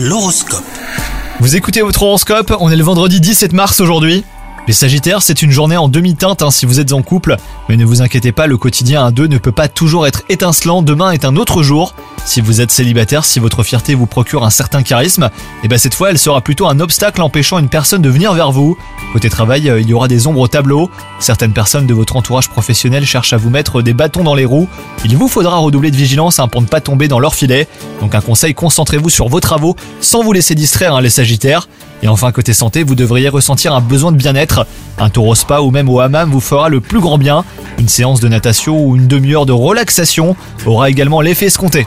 L'horoscope. Vous écoutez votre horoscope, on est le vendredi 17 mars aujourd'hui. Les Sagittaires, c'est une journée en demi-teinte hein, si vous êtes en couple, mais ne vous inquiétez pas, le quotidien à deux ne peut pas toujours être étincelant, demain est un autre jour. Si vous êtes célibataire, si votre fierté vous procure un certain charisme, et ben cette fois elle sera plutôt un obstacle empêchant une personne de venir vers vous. Côté travail, euh, il y aura des ombres au tableau, certaines personnes de votre entourage professionnel cherchent à vous mettre des bâtons dans les roues, il vous faudra redoubler de vigilance hein, pour ne pas tomber dans leur filet. Donc un conseil, concentrez-vous sur vos travaux sans vous laisser distraire hein, les Sagittaires. Et enfin côté santé, vous devriez ressentir un besoin de bien-être. Un tour au spa ou même au hammam vous fera le plus grand bien. Une séance de natation ou une demi-heure de relaxation aura également l'effet escompté.